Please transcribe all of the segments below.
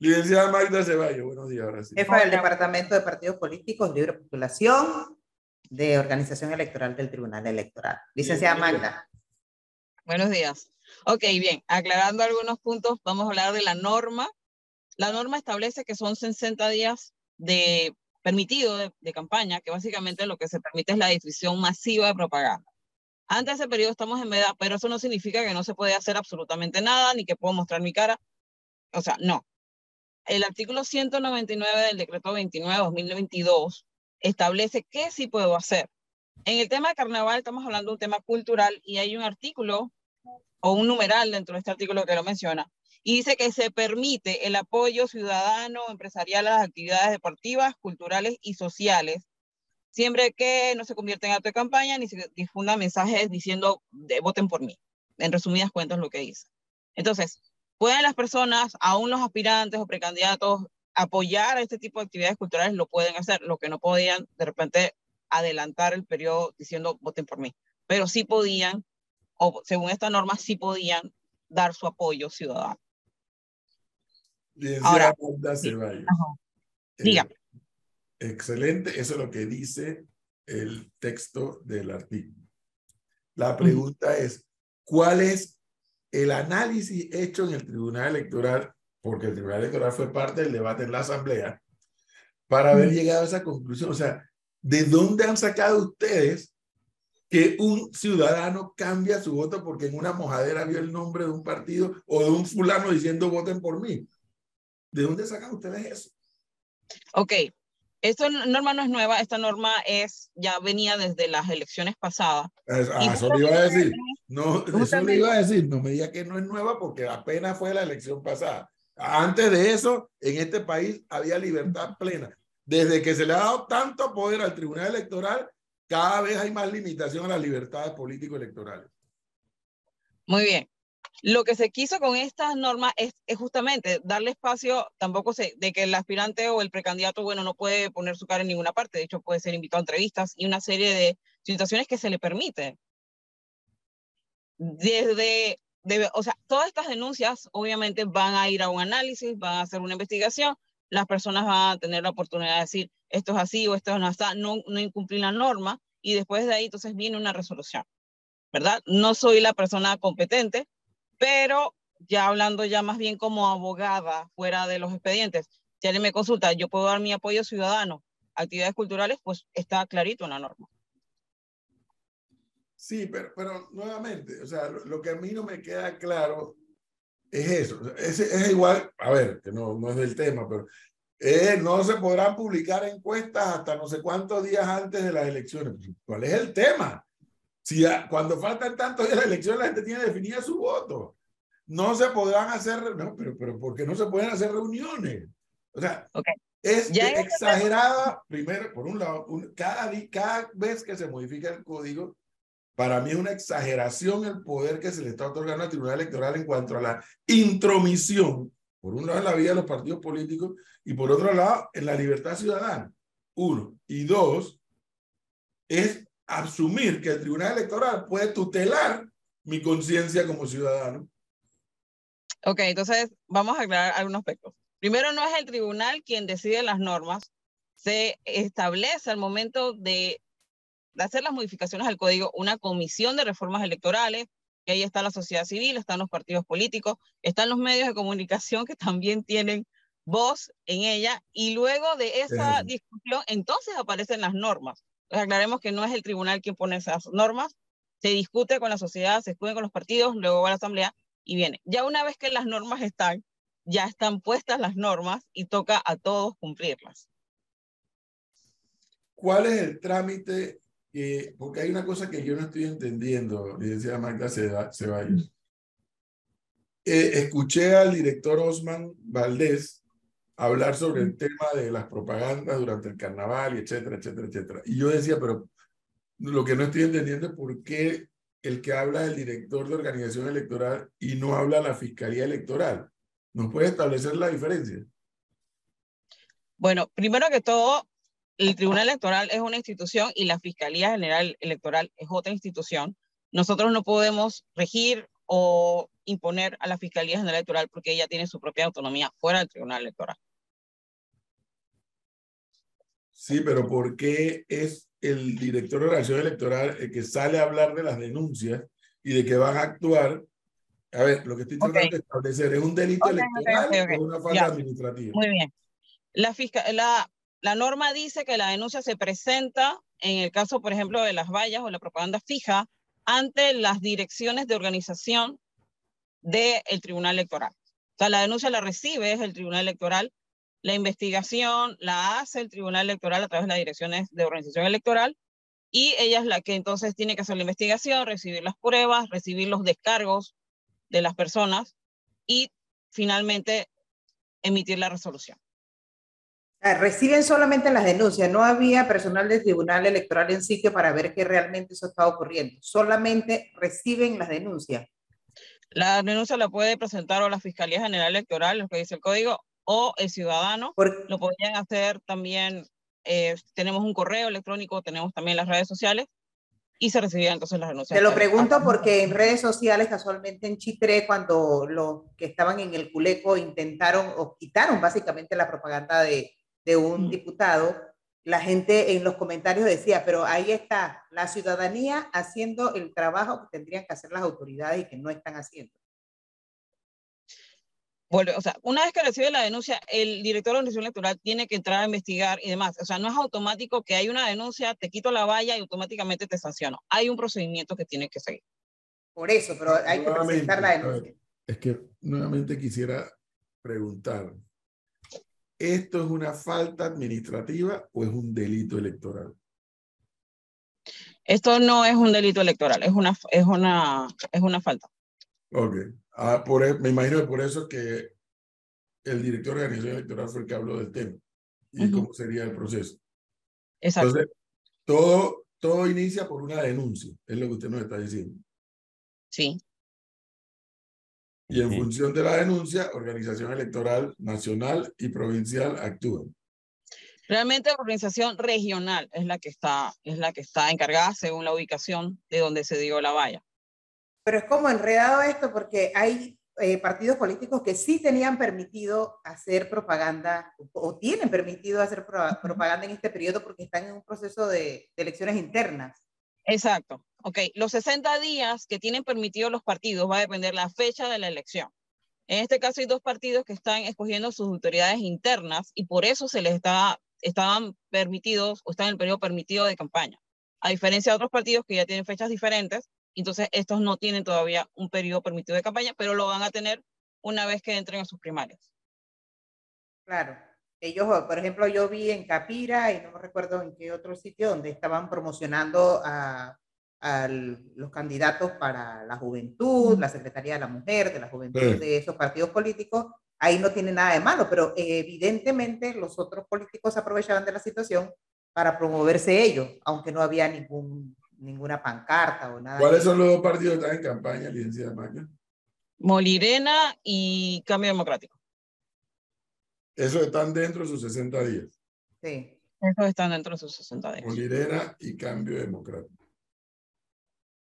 Licenciada Magda Ceballos, buenos días. Ahora sí. Jefa del Departamento de Partidos Políticos, Libre Postulación de Organización Electoral del Tribunal Electoral. Licenciada Magda. Buenos días. Ok, bien, aclarando algunos puntos, vamos a hablar de la norma. La norma establece que son 60 días de permitido de, campaña, que básicamente lo que se permite es la difusión masiva de propaganda. Antes de ese periodo estamos en veda, pero eso no significa que no se puede hacer absolutamente nada, ni que puedo mostrar mi cara. O sea, no. El artículo 199 del decreto 29-2022 establece qué sí puedo hacer. En el tema de carnaval estamos hablando de un tema cultural y hay un artículo o un numeral dentro de este artículo que lo menciona, y dice que se permite el apoyo ciudadano, empresarial a las actividades deportivas, culturales y sociales, siempre que no se convierta en acto de campaña ni se difunda mensajes diciendo de, voten por mí. En resumidas cuentas lo que dice. Entonces, pueden las personas, aún los aspirantes o precandidatos, apoyar a este tipo de actividades culturales, lo pueden hacer, lo que no podían de repente adelantar el periodo diciendo voten por mí, pero sí podían, o según esta norma, sí podían dar su apoyo ciudadano. Ahora, diga. excelente, eso es lo que dice el texto del artículo. La pregunta es, ¿cuál es el análisis hecho en el Tribunal Electoral, porque el Tribunal Electoral fue parte del debate en la Asamblea, para haber llegado a esa conclusión? O sea, ¿de dónde han sacado ustedes que un ciudadano cambia su voto porque en una mojadera vio el nombre de un partido o de un fulano diciendo voten por mí? ¿De dónde sacan ustedes eso? Ok, esta norma no es nueva, esta norma es, ya venía desde las elecciones pasadas. Ah, eso le iba a decir. No, eso le iba a decir, no me diga que no es nueva porque apenas fue la elección pasada. Antes de eso, en este país había libertad plena. Desde que se le ha dado tanto poder al Tribunal Electoral, cada vez hay más limitación a las libertades político-electorales. Muy bien. Lo que se quiso con estas normas es, justamente darle espacio, tampoco sé, de que el aspirante o el precandidato, bueno, no puede poner su cara en ninguna parte, de hecho puede ser invitado a entrevistas y una serie de situaciones que se le permite. Desde, o sea, todas estas denuncias obviamente van a ir a un análisis, van a hacer una investigación, las personas van a tener la oportunidad de decir, esto es así o esto no está, no, no incumplir la norma, y después de ahí entonces viene una resolución, ¿verdad? No soy la persona competente, pero ya hablando ya más bien como abogada fuera de los expedientes, si alguien me consulta, yo puedo dar mi apoyo ciudadano, actividades culturales, pues está clarito en la norma. Sí, pero, pero nuevamente, o sea, lo, que a mí no me queda claro es eso. Es, es igual, a ver, que no, no es del tema, pero eh, no se podrán publicar encuestas hasta no sé cuántos días antes de las elecciones. ¿Cuál es el tema? Si cuando faltan tantos días de la elección, la gente tiene definida su voto. No se podrán hacer, no, pero, pero ¿por qué no se pueden hacer reuniones? O sea, es exagerada, primero, por un lado, cada, cada vez que se modifica el código, para mí es una exageración el poder que se le está otorgando al Tribunal Electoral en cuanto a la intromisión, por un lado en la vida de los partidos políticos y por otro lado en la libertad ciudadana. Uno. Y dos, es asumir que el Tribunal Electoral puede tutelar mi conciencia como ciudadano. Ok, entonces vamos a aclarar algunos aspectos. Primero, no es el tribunal quien decide las normas, se establece al momento de, hacer las modificaciones al código una comisión de reformas electorales, que ahí está la sociedad civil, están los partidos políticos, están los medios de comunicación que también tienen voz en ella, y luego de esa discusión, entonces aparecen las normas. Aclaremos que no es el tribunal quien pone esas normas, se discute con la sociedad, se discute con los partidos, luego va a la asamblea y viene. Ya una vez que las normas están, ya están puestas las normas y toca a todos cumplirlas. ¿Cuál es el trámite? porque hay una cosa que yo no estoy entendiendo, decía Magda Ceballos. Eh, escuché al director Osman Valdés hablar sobre el tema de las propagandas durante el carnaval, y etcétera, etcétera, etcétera. Y yo decía, pero lo que no estoy entendiendo es por qué el que habla es el director de organización electoral y no habla la fiscalía electoral. ¿Nos puede establecer la diferencia? Bueno, primero que todo, el Tribunal Electoral es una institución y la Fiscalía General Electoral es otra institución. Nosotros no podemos regir o imponer a la Fiscalía General Electoral porque ella tiene su propia autonomía fuera del Tribunal Electoral. Sí, pero ¿por qué es el director de relación electoral el que sale a hablar de las denuncias y de que van a actuar? A ver, lo que estoy tratando de establecer es un delito electoral o una falta administrativa. Muy bien. La, la, la norma dice que la denuncia se presenta en el caso, por ejemplo, de las vallas o la propaganda fija ante las direcciones de organización del Tribunal Electoral. O sea, la denuncia la recibe el Tribunal Electoral, la investigación la hace el Tribunal Electoral a través de las direcciones de organización electoral y ella es la que entonces tiene que hacer la investigación, recibir las pruebas, recibir los descargos de las personas y finalmente emitir la resolución. Ah, reciben solamente las denuncias, no había personal del Tribunal Electoral en sitio para ver que realmente eso está ocurriendo, solamente reciben las denuncias. La denuncia la puede presentar o la Fiscalía General Electoral, lo que dice el código, o el ciudadano. Lo podrían hacer también, eh, tenemos un correo electrónico, tenemos también las redes sociales, y se recibían entonces las denuncias. Te lo pregunto porque en redes sociales, casualmente en Chitré, cuando los que estaban en el Culeco intentaron o quitaron básicamente la propaganda de, de un mm. diputado, la gente en los comentarios decía, pero ahí está la ciudadanía haciendo el trabajo que tendrían que hacer las autoridades y que no están haciendo. Bueno, o sea, una vez que recibe la denuncia, el director de la organización electoral tiene que entrar a investigar y demás. O sea, no es automático que hay una denuncia, te quito la valla y automáticamente te sanciono. Hay un procedimiento que tiene que seguir. Por eso, pero hay que presentar la denuncia. es que nuevamente quisiera preguntar, ¿esto es una falta administrativa o es un delito electoral? Esto no es un delito electoral, es una, es una, es una falta. Ok. Ah, por, e, me imagino que por eso que el director de organización electoral fue el que habló del tema y cómo sería el proceso. Exacto. Entonces, todo, todo inicia por una denuncia, es lo que usted nos está diciendo. Sí. Y en función de la denuncia, organización electoral nacional y provincial actúan. Realmente la organización regional es la que está, es la que está encargada según la ubicación de donde se dio la valla. Pero es como enredado esto porque hay eh, partidos políticos que sí tenían permitido hacer propaganda o tienen permitido hacer propaganda en este periodo porque están en un proceso de, de elecciones internas. Exacto. Ok, los 60 días que tienen permitido los partidos va a depender la fecha de la elección. En este caso hay dos partidos que están escogiendo sus autoridades internas y por eso se les está, estaban permitidos o están en el periodo permitido de campaña. A diferencia de otros partidos que ya tienen fechas diferentes, entonces estos no tienen todavía un periodo permitido de campaña, pero lo van a tener una vez que entren a sus primarias. Claro. Ellos, por ejemplo, yo vi en Capira y no me recuerdo en qué otro sitio donde estaban promocionando a a los candidatos para la juventud, la Secretaría de la Mujer, de la Juventud, de esos partidos políticos, ahí no tiene nada de malo, pero evidentemente los otros políticos aprovechaban de la situación para promoverse ellos, aunque no había ningún, ninguna pancarta o nada. ¿Cuáles son los dos partidos que están en campaña, licenciada Magna? Molirena y Cambio Democrático. Esos están dentro de sus 60 días. Sí. Esos están dentro de sus 60 días. Molirena y Cambio Democrático.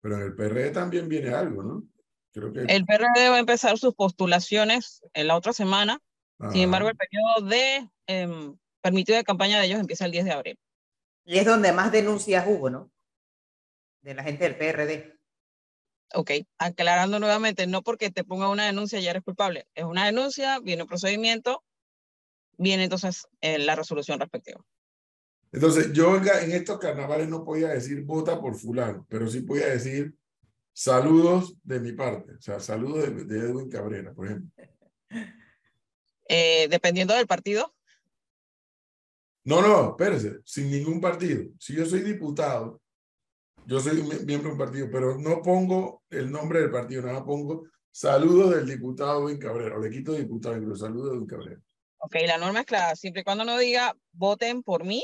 Pero en el PRD también viene algo, ¿no? Creo que... El PRD va a empezar sus postulaciones en la otra semana. Sin embargo, el periodo de eh, permitido de campaña de ellos empieza el 10 de abril. Y es donde más denuncias hubo, ¿no? De la gente del PRD. Ok, aclarando nuevamente, no porque te ponga una denuncia ya eres culpable. Es una denuncia, viene un procedimiento, viene entonces eh, la resolución respectiva. Entonces, yo en estos carnavales no podía decir vota por fulano, pero sí podía decir saludos de mi parte, o sea, saludos de, Edwin Cabrera, por ejemplo. Eh, dependiendo del partido. No, no, espérese, sin ningún partido. Si yo soy diputado, yo soy miembro de un partido, pero no pongo el nombre del partido, nada pongo saludos del diputado Edwin Cabrera, o le quito diputado, incluso saludos de Edwin Cabrera. Ok, la norma es clara, siempre y cuando no diga voten por mí,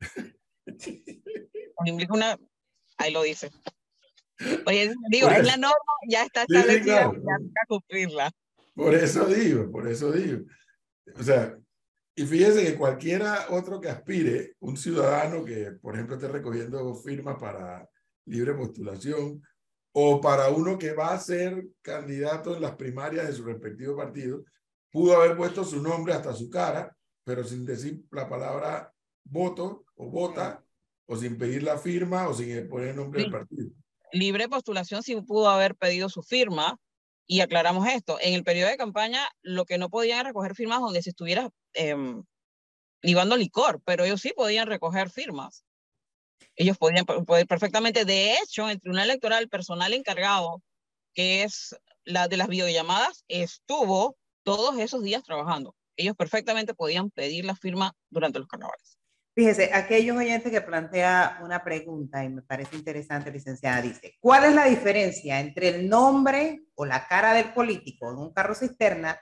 una, ahí lo dice. Oye, digo, es la norma, ya está establecida, ya cumplirla. Por eso digo, por eso digo. O sea, y fíjese que cualquiera otro que aspire, un ciudadano que, por ejemplo, esté recogiendo firmas para libre postulación, o para uno que va a ser candidato en las primarias de su respectivo partido, pudo haber puesto su nombre hasta su cara, pero sin decir la palabra voto o vota, o sin pedir la firma o sin poner el nombre del partido. Libre postulación sí pudo haber pedido su firma, y aclaramos esto. En el periodo de campaña, lo que no podían recoger firmas donde se estuviera eh, libando licor, pero ellos sí podían recoger firmas. Ellos podían poder perfectamente. De hecho, el Tribunal Electoral, personal encargado, que es la de las videollamadas, estuvo todos esos días trabajando. Ellos perfectamente podían pedir la firma durante los carnavales. Fíjese, aquellos oyentes que plantea una pregunta y me parece interesante, licenciada, dice, ¿cuál es la diferencia entre el nombre o la cara del político en un carro cisterna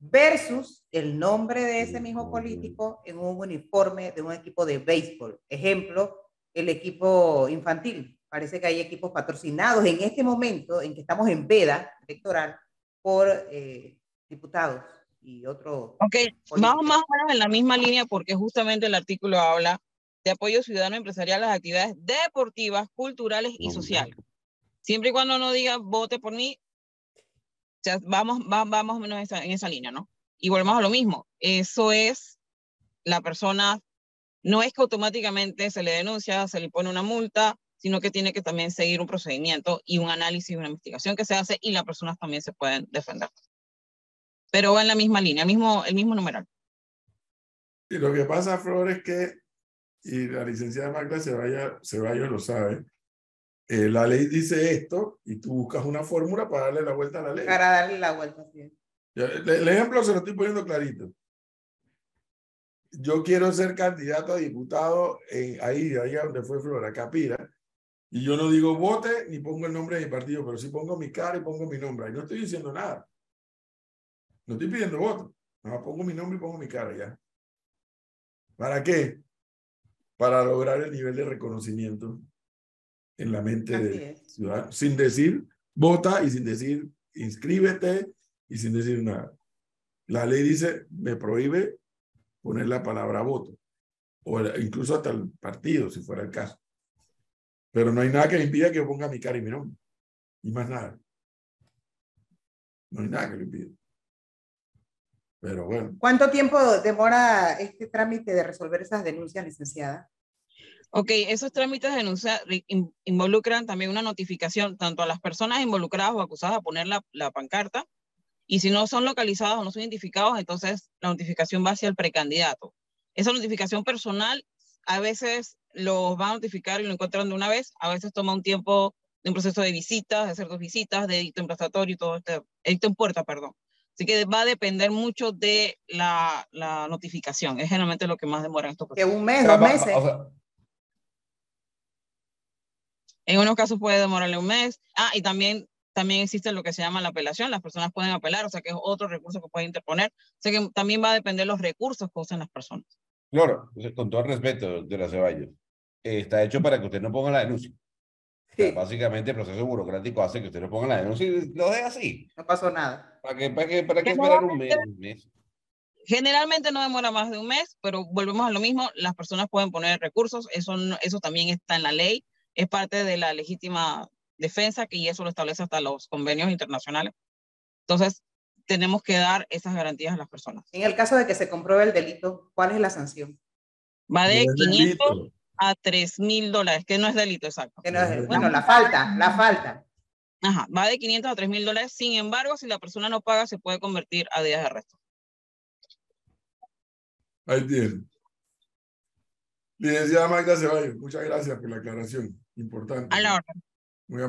versus el nombre de ese mismo político en un uniforme de un equipo de béisbol? Ejemplo, el equipo infantil. Parece que hay equipos patrocinados en este momento en que estamos en veda electoral por eh, diputados y otro. Ok, vamos más o menos en la misma línea porque justamente el artículo habla de apoyo ciudadano empresarial a las actividades deportivas, culturales y sociales. Siempre y cuando no diga vote por mí, o sea, vamos, va, vamos menos en esa, en esa línea, ¿no? Y volvemos a lo mismo. Eso es la persona, no es que automáticamente se le denuncia, se le pone una multa, sino que tiene que también seguir un procedimiento y un análisis, una investigación que se hace y las personas también se pueden defender pero va en la misma línea, el mismo, el mismo numeral. Y lo que pasa, Flor, es que, y la licenciada Magda Ceballos, lo sabe, eh, la ley dice esto y tú buscas una fórmula para darle la vuelta a la ley. Para darle la vuelta, sí. el, ejemplo se lo estoy poniendo clarito. Yo quiero ser candidato a diputado en, ahí, ahí donde fue Flora, Capira, y yo no digo vote ni pongo el nombre de mi partido, pero sí pongo mi cara y pongo mi nombre. Ahí no estoy diciendo nada. No estoy pidiendo voto. No, pongo mi nombre y pongo mi cara ya. ¿Para qué? Para lograr el nivel de reconocimiento en la mente del ciudadano. Sin decir vota y sin decir inscríbete y sin decir nada. La ley dice, me prohíbe poner la palabra voto. O incluso hasta el partido, si fuera el caso. Pero no hay nada que me impida que yo ponga mi cara y mi nombre. Y más nada. No hay nada que lo impida. Pero bueno. ¿Cuánto tiempo demora este trámite de resolver esas denuncias, licenciada? Ok, esos trámites de denuncia involucran también una notificación tanto a las personas involucradas o acusadas a poner la, la pancarta, y si no son localizados o no son identificados, entonces la notificación va hacia el precandidato. Esa notificación personal a veces los va a notificar y lo encuentran de una vez, a veces toma un tiempo de un proceso de visitas, de hacer dos visitas, de edicto emplazatorio y todo este, edicto en puerta, perdón. Así que va a depender mucho de la, la notificación. Es generalmente lo que más demora en estos procesos. Que un mes, dos meses. en unos casos puede demorarle un mes. Ah, y también, también existe lo que se llama la apelación. Las personas pueden apelar, o sea que es otro recurso que pueden interponer. O sea que también va a depender de los recursos que usen las personas. Claro, con todo el respeto de la Ceballos, está hecho para que usted no ponga la denuncia básicamente el proceso burocrático hace que usted no ponga la denuncia y lo deje así. No pasó nada. ¿Para qué, para qué, para qué esperar un mes, Generalmente no demora más de un mes, pero volvemos a lo mismo, las personas pueden poner recursos, eso, eso también está en la ley, es parte de la legítima defensa que y eso lo establece hasta los convenios internacionales. Entonces, tenemos que dar esas garantías a las personas. En el caso de que se compruebe el delito, ¿cuál es la sanción? Va de 500 a 3 mil dólares, que no es delito exacto. bueno, la falta, la falta. Ajá, va de 500 a 3 mil dólares. Sin embargo, si la persona no paga, se puede convertir a días de arresto. Ahí tiene. Licenciada Magda Ceballos, muchas gracias por la aclaración. Importante. A la orden. Muy